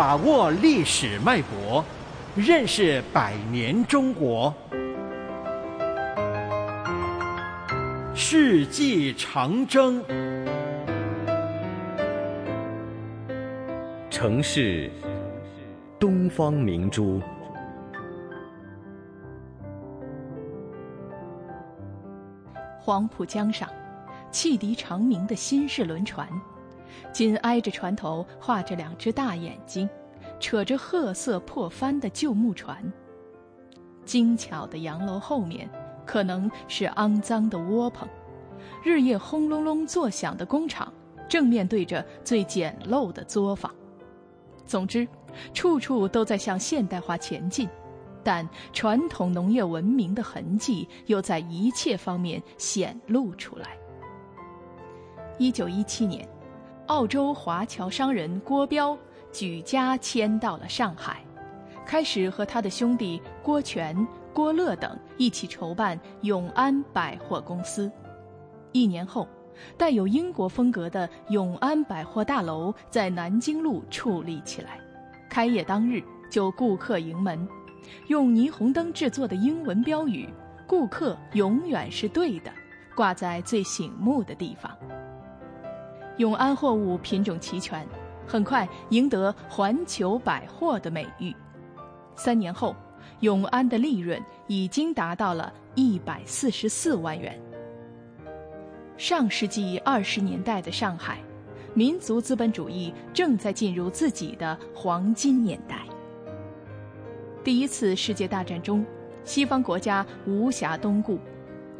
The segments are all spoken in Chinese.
把握历史脉搏，认识百年中国。世纪长征，城市东方明珠。黄浦江上，汽笛长鸣的新式轮船，紧挨着船头画着两只大眼睛，扯着褐色破帆的旧木船。精巧的洋楼后面，可能是肮脏的窝棚；日夜轰隆隆作响的工厂，正面对着最简陋的作坊。总之，处处都在向现代化前进。但传统农业文明的痕迹又在一切方面显露出来。一九一七年，澳洲华侨商人郭彪举家迁到了上海，开始和他的兄弟郭全、郭乐等一起筹办永安百货公司。一年后，带有英国风格的永安百货大楼在南京路矗立起来，开业当日就顾客盈门。用霓虹灯制作的英文标语“顾客永远是对的”挂在最醒目的地方。永安货物品种齐全，很快赢得“环球百货”的美誉。三年后，永安的利润已经达到了一百四十四万元。上世纪二十年代的上海，民族资本主义正在进入自己的黄金年代。第一次世界大战中，西方国家无暇东顾，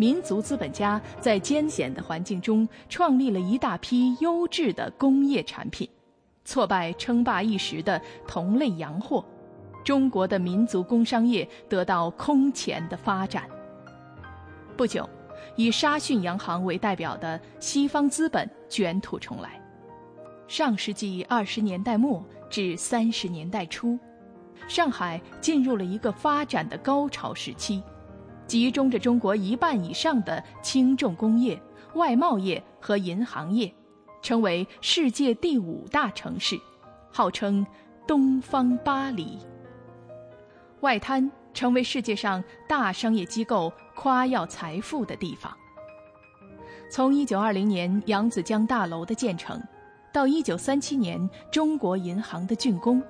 民族资本家在艰险的环境中创立了一大批优质的工业产品，挫败称霸一时的同类洋货，中国的民族工商业得到空前的发展。不久，以沙逊洋行为代表的西方资本卷土重来。上世纪二十年代末至三十年代初。上海进入了一个发展的高潮时期，集中着中国一半以上的轻重工业、外贸业和银行业，成为世界第五大城市，号称“东方巴黎”。外滩成为世界上大商业机构夸耀财富的地方。从1920年扬子江大楼的建成，到1937年中国银行的竣工，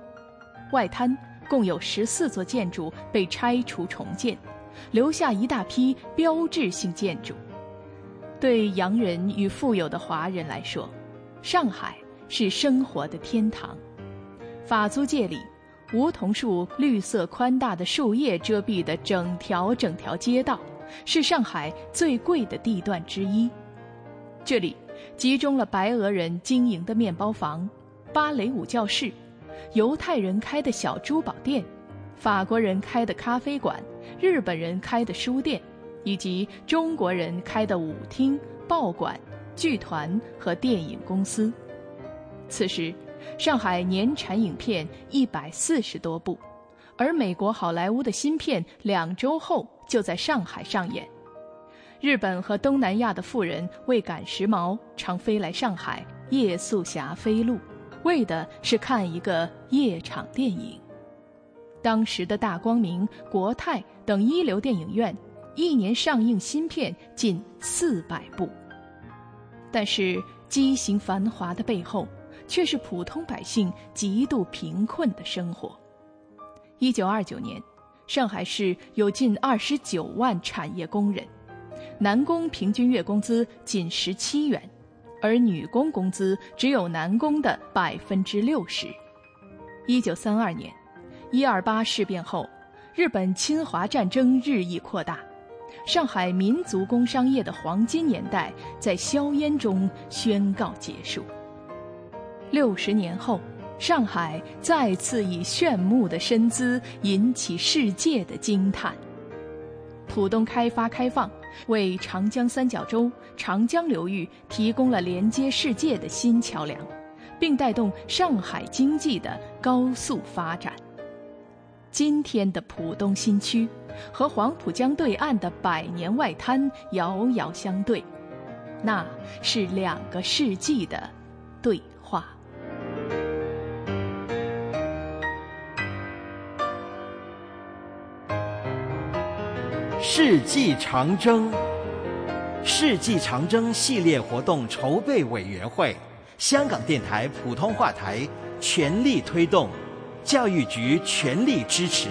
外滩。共有十四座建筑被拆除重建，留下一大批标志性建筑。对洋人与富有的华人来说，上海是生活的天堂。法租界里，梧桐树绿色宽大的树叶遮蔽的整条整条街道，是上海最贵的地段之一。这里集中了白俄人经营的面包房、芭蕾舞教室。犹太人开的小珠宝店，法国人开的咖啡馆，日本人开的书店，以及中国人开的舞厅、报馆、剧团和电影公司。此时，上海年产影片一百四十多部，而美国好莱坞的新片两周后就在上海上演。日本和东南亚的富人为赶时髦，常飞来上海夜宿霞飞路。为的是看一个夜场电影。当时的大光明、国泰等一流电影院，一年上映新片近四百部。但是畸形繁华的背后，却是普通百姓极度贫困的生活。一九二九年，上海市有近二十九万产业工人，男工平均月工资仅十七元。而女工工资只有男工的百分之六十。一九三二年，一二八事变后，日本侵华战争日益扩大，上海民族工商业的黄金年代在硝烟中宣告结束。六十年后，上海再次以炫目的身姿引起世界的惊叹。浦东开发开放。为长江三角洲、长江流域提供了连接世界的新桥梁，并带动上海经济的高速发展。今天的浦东新区和黄浦江对岸的百年外滩遥遥相对那是两个世纪的对话。世纪长征世纪长征系列活动筹备委员会香港电台普通话台全力推动教育局全力支持。